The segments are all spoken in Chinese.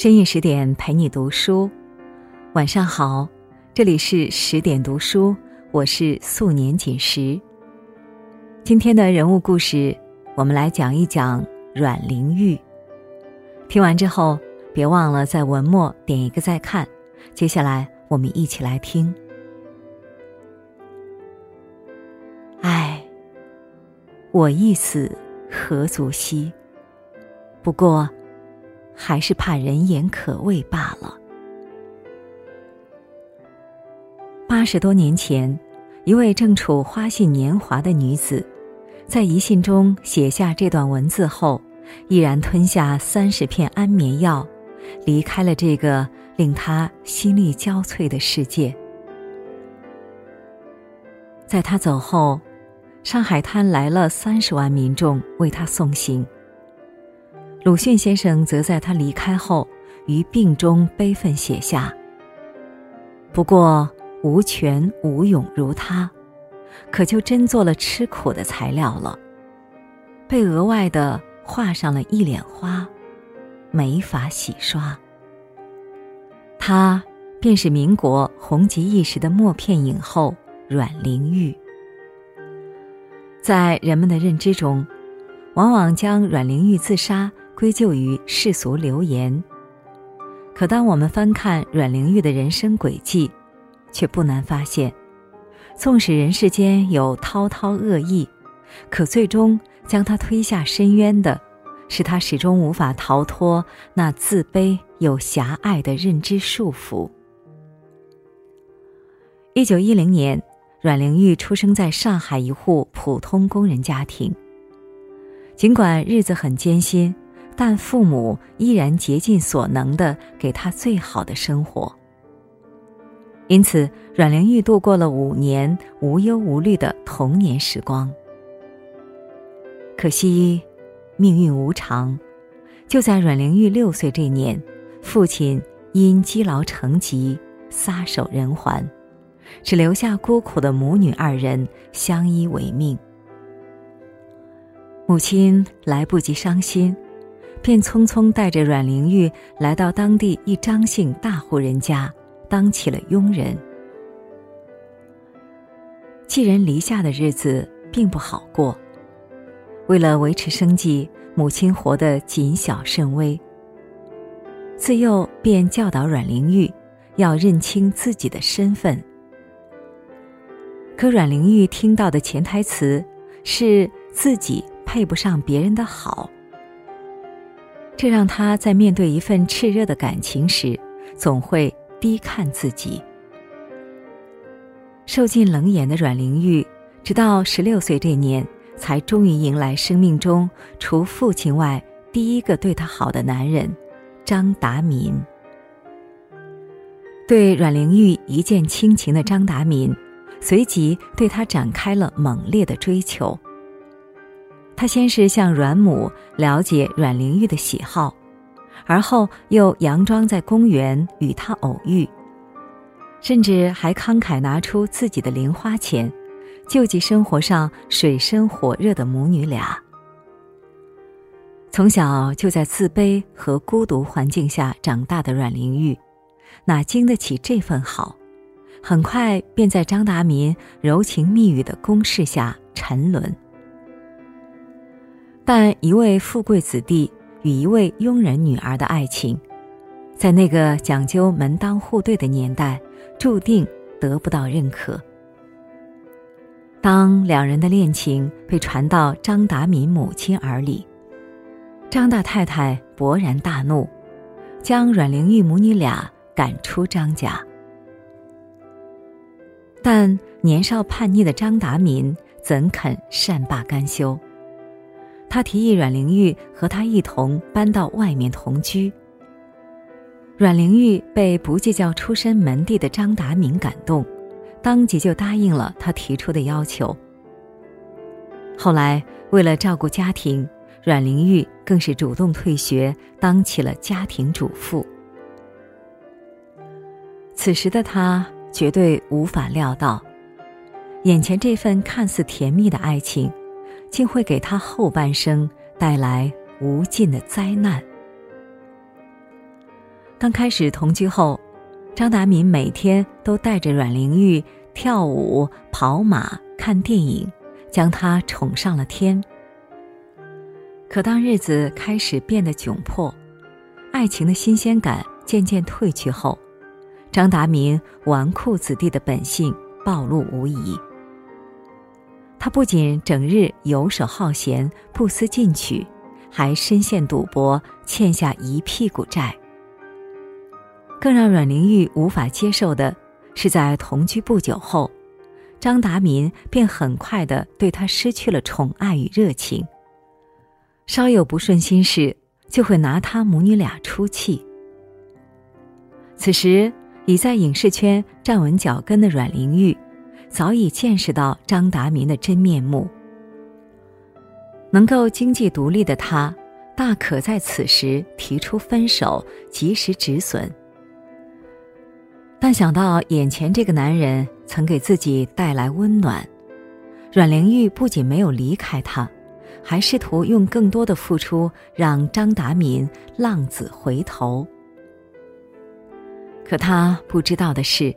深夜十点陪你读书，晚上好，这里是十点读书，我是素年锦时。今天的人物故事，我们来讲一讲阮玲玉。听完之后，别忘了在文末点一个再看。接下来，我们一起来听。唉，我一死何足惜？不过。还是怕人言可畏罢了。八十多年前，一位正处花信年华的女子，在遗信中写下这段文字后，毅然吞下三十片安眠药，离开了这个令她心力交瘁的世界。在她走后，上海滩来了三十万民众为她送行。鲁迅先生则在他离开后，于病中悲愤写下：“不过无权无勇如他，可就真做了吃苦的材料了，被额外的画上了一脸花，没法洗刷。他便是民国红极一时的默片影后阮玲玉。在人们的认知中，往往将阮玲玉自杀。”归咎于世俗流言，可当我们翻看阮玲玉的人生轨迹，却不难发现，纵使人世间有滔滔恶意，可最终将她推下深渊的，是她始终无法逃脱那自卑又狭隘的认知束缚。一九一零年，阮玲玉出生在上海一户普通工人家庭，尽管日子很艰辛。但父母依然竭尽所能的给他最好的生活，因此阮玲玉度过了五年无忧无虑的童年时光。可惜，命运无常，就在阮玲玉六岁这年，父亲因积劳成疾撒手人寰，只留下孤苦的母女二人相依为命。母亲来不及伤心。便匆匆带着阮玲玉来到当地一张姓大户人家，当起了佣人。寄人篱下的日子并不好过，为了维持生计，母亲活得谨小慎微。自幼便教导阮玲玉要认清自己的身份。可阮玲玉听到的潜台词是自己配不上别人的好。这让他在面对一份炽热的感情时，总会低看自己。受尽冷眼的阮玲玉，直到十六岁这年，才终于迎来生命中除父亲外第一个对她好的男人——张达民。对阮玲玉一见倾情的张达民，随即对她展开了猛烈的追求。他先是向阮母了解阮玲玉的喜好，而后又佯装在公园与她偶遇，甚至还慷慨拿出自己的零花钱，救济生活上水深火热的母女俩。从小就在自卑和孤独环境下长大的阮玲玉，哪经得起这份好？很快便在张达民柔情蜜语的攻势下沉沦。但一位富贵子弟与一位佣人女儿的爱情，在那个讲究门当户对的年代，注定得不到认可。当两人的恋情被传到张达民母亲耳里，张大太太勃然大怒，将阮玲玉母女俩赶出张家。但年少叛逆的张达民怎肯善罢甘休？他提议阮玲玉和他一同搬到外面同居。阮玲玉被不计较出身门第的张达明感动，当即就答应了他提出的要求。后来，为了照顾家庭，阮玲玉更是主动退学，当起了家庭主妇。此时的他绝对无法料到，眼前这份看似甜蜜的爱情。竟会给他后半生带来无尽的灾难。刚开始同居后，张达民每天都带着阮玲玉跳舞、跑马、看电影，将她宠上了天。可当日子开始变得窘迫，爱情的新鲜感渐渐褪去后，张达民纨绔子弟的本性暴露无遗。他不仅整日游手好闲、不思进取，还深陷赌博，欠下一屁股债。更让阮玲玉无法接受的是，在同居不久后，张达民便很快的对她失去了宠爱与热情。稍有不顺心事，就会拿他母女俩出气。此时，已在影视圈站稳脚跟的阮玲玉。早已见识到张达民的真面目。能够经济独立的他，大可在此时提出分手，及时止损。但想到眼前这个男人曾给自己带来温暖，阮玲玉不仅没有离开他，还试图用更多的付出让张达民浪子回头。可他不知道的是。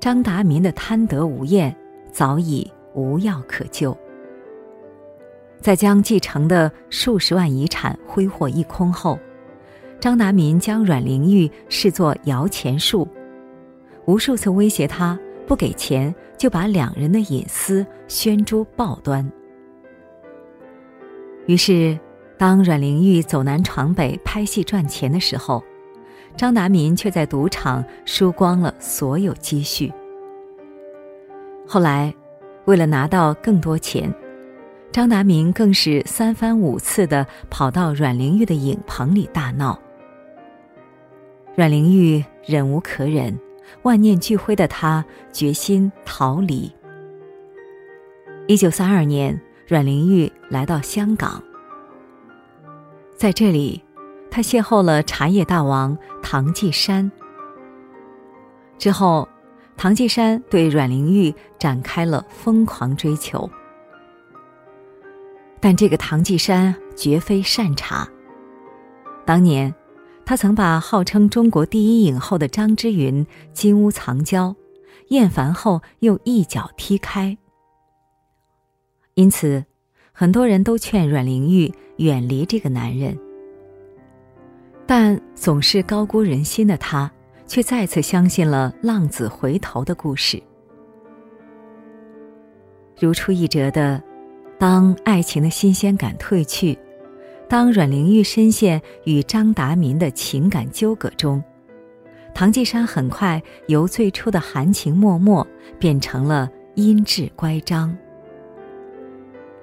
张达民的贪得无厌早已无药可救，在将继承的数十万遗产挥霍一空后，张达民将阮玲玉视作摇钱树，无数次威胁她不给钱就把两人的隐私宣诸报端。于是，当阮玲玉走南闯北拍戏赚钱的时候，张达民却在赌场输光了所有积蓄。后来，为了拿到更多钱，张达民更是三番五次的跑到阮玲玉的影棚里大闹。阮玲玉忍无可忍，万念俱灰的她决心逃离。一九三二年，阮玲玉来到香港，在这里。他邂逅了茶叶大王唐季山。之后，唐季山对阮玲玉展开了疯狂追求。但这个唐季山绝非善茬。当年，他曾把号称中国第一影后的张之云金屋藏娇，厌烦后又一脚踢开。因此，很多人都劝阮玲玉远离这个男人。但总是高估人心的他，却再次相信了浪子回头的故事。如出一辙的，当爱情的新鲜感褪去，当阮玲玉深陷与张达民的情感纠葛中，唐季山很快由最初的含情脉脉变成了阴质乖张。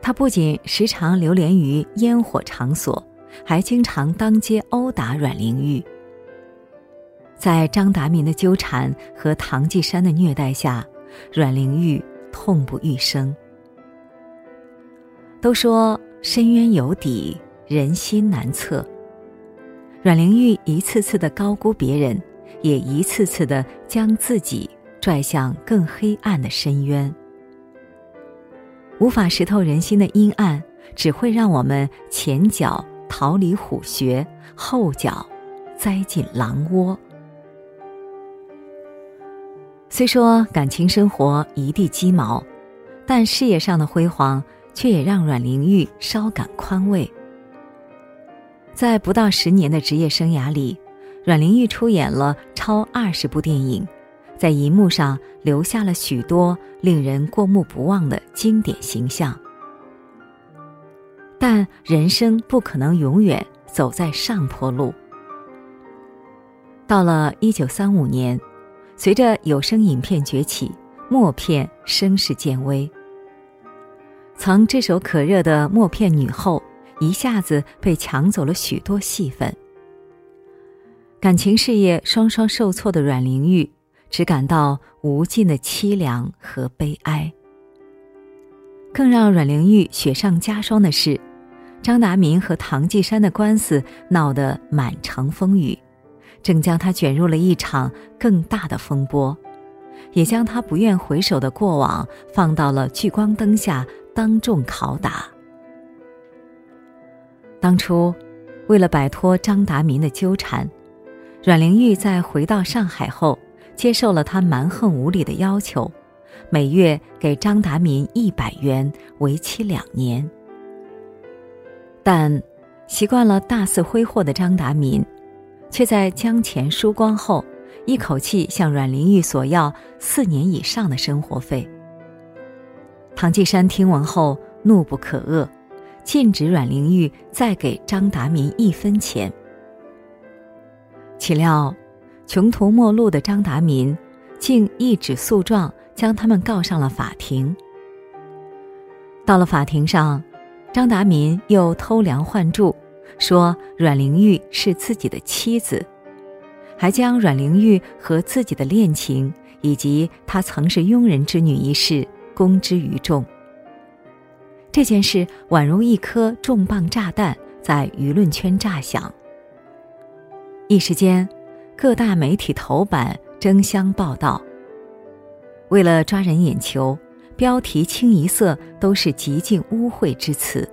他不仅时常流连于烟火场所。还经常当街殴打阮玲玉。在张达民的纠缠和唐季山的虐待下，阮玲玉痛不欲生。都说深渊有底，人心难测。阮玲玉一次次的高估别人，也一次次的将自己拽向更黑暗的深渊。无法识透人心的阴暗，只会让我们前脚。逃离虎穴，后脚栽进狼窝。虽说感情生活一地鸡毛，但事业上的辉煌却也让阮玲玉稍感宽慰。在不到十年的职业生涯里，阮玲玉出演了超二十部电影，在银幕上留下了许多令人过目不忘的经典形象。但人生不可能永远走在上坡路。到了一九三五年，随着有声影片崛起，默片声势渐微。曾炙手可热的默片女后，一下子被抢走了许多戏份。感情事业双双受挫的阮玲玉，只感到无尽的凄凉和悲哀。更让阮玲玉雪上加霜的是，张达民和唐季山的官司闹得满城风雨，正将他卷入了一场更大的风波，也将他不愿回首的过往放到了聚光灯下当众拷打。当初，为了摆脱张达民的纠缠，阮玲玉在回到上海后，接受了他蛮横无理的要求，每月给张达民一百元，为期两年。但习惯了大肆挥霍的张达民，却在将钱输光后，一口气向阮玲玉索要四年以上的生活费。唐季山听闻后怒不可遏，禁止阮玲玉再给张达民一分钱。岂料，穷途末路的张达民竟一纸诉状将他们告上了法庭。到了法庭上，张达民又偷梁换柱，说阮玲玉是自己的妻子，还将阮玲玉和自己的恋情以及她曾是佣人之女一事。公之于众。这件事宛如一颗重磅炸弹，在舆论圈炸响。一时间，各大媒体头版争相报道。为了抓人眼球，标题清一色都是极尽污秽之词，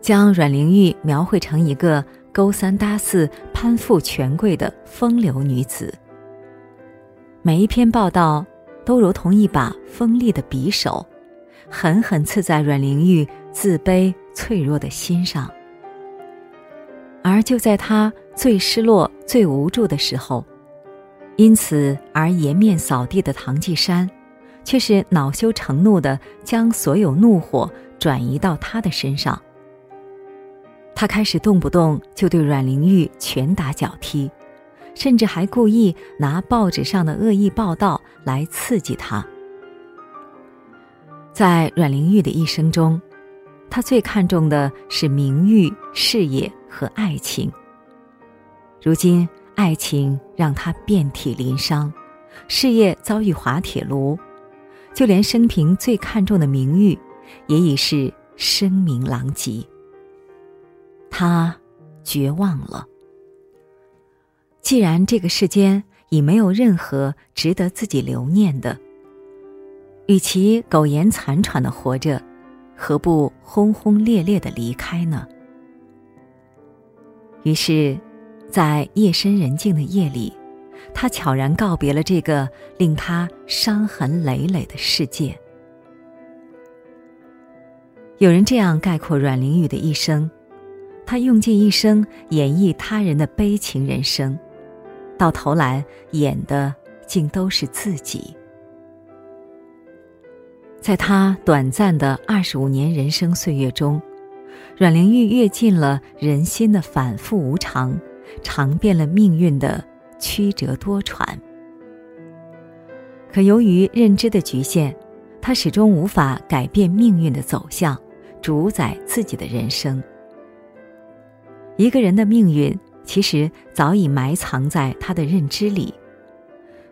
将阮玲玉描绘成一个勾三搭四、攀附权贵的风流女子。每一篇报道。都如同一把锋利的匕首，狠狠刺在阮玲玉自卑脆弱的心上。而就在她最失落、最无助的时候，因此而颜面扫地的唐季山，却是恼羞成怒的将所有怒火转移到他的身上。他开始动不动就对阮玲玉拳打脚踢。甚至还故意拿报纸上的恶意报道来刺激他。在阮玲玉的一生中，她最看重的是名誉、事业和爱情。如今，爱情让他遍体鳞伤，事业遭遇滑铁卢，就连生平最看重的名誉，也已是声名狼藉。他绝望了。既然这个世间已没有任何值得自己留念的，与其苟延残喘的活着，何不轰轰烈烈的离开呢？于是，在夜深人静的夜里，他悄然告别了这个令他伤痕累累的世界。有人这样概括阮玲玉的一生：，她用尽一生演绎他人的悲情人生。到头来，演的竟都是自己。在他短暂的二十五年人生岁月中，阮玲玉阅尽了人心的反复无常，尝遍了命运的曲折多舛。可由于认知的局限，他始终无法改变命运的走向，主宰自己的人生。一个人的命运。其实早已埋藏在他的认知里。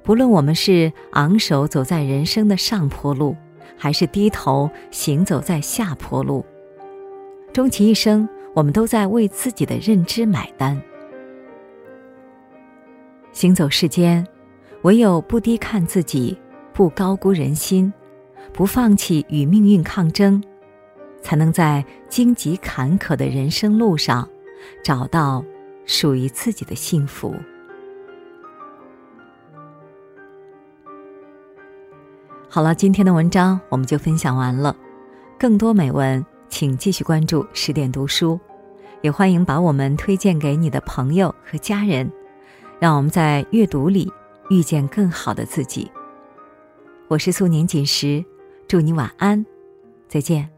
不论我们是昂首走在人生的上坡路，还是低头行走在下坡路，终其一生，我们都在为自己的认知买单。行走世间，唯有不低看自己，不高估人心，不放弃与命运抗争，才能在荆棘坎坷的人生路上，找到。属于自己的幸福。好了，今天的文章我们就分享完了。更多美文，请继续关注十点读书，也欢迎把我们推荐给你的朋友和家人，让我们在阅读里遇见更好的自己。我是素年锦时，祝你晚安，再见。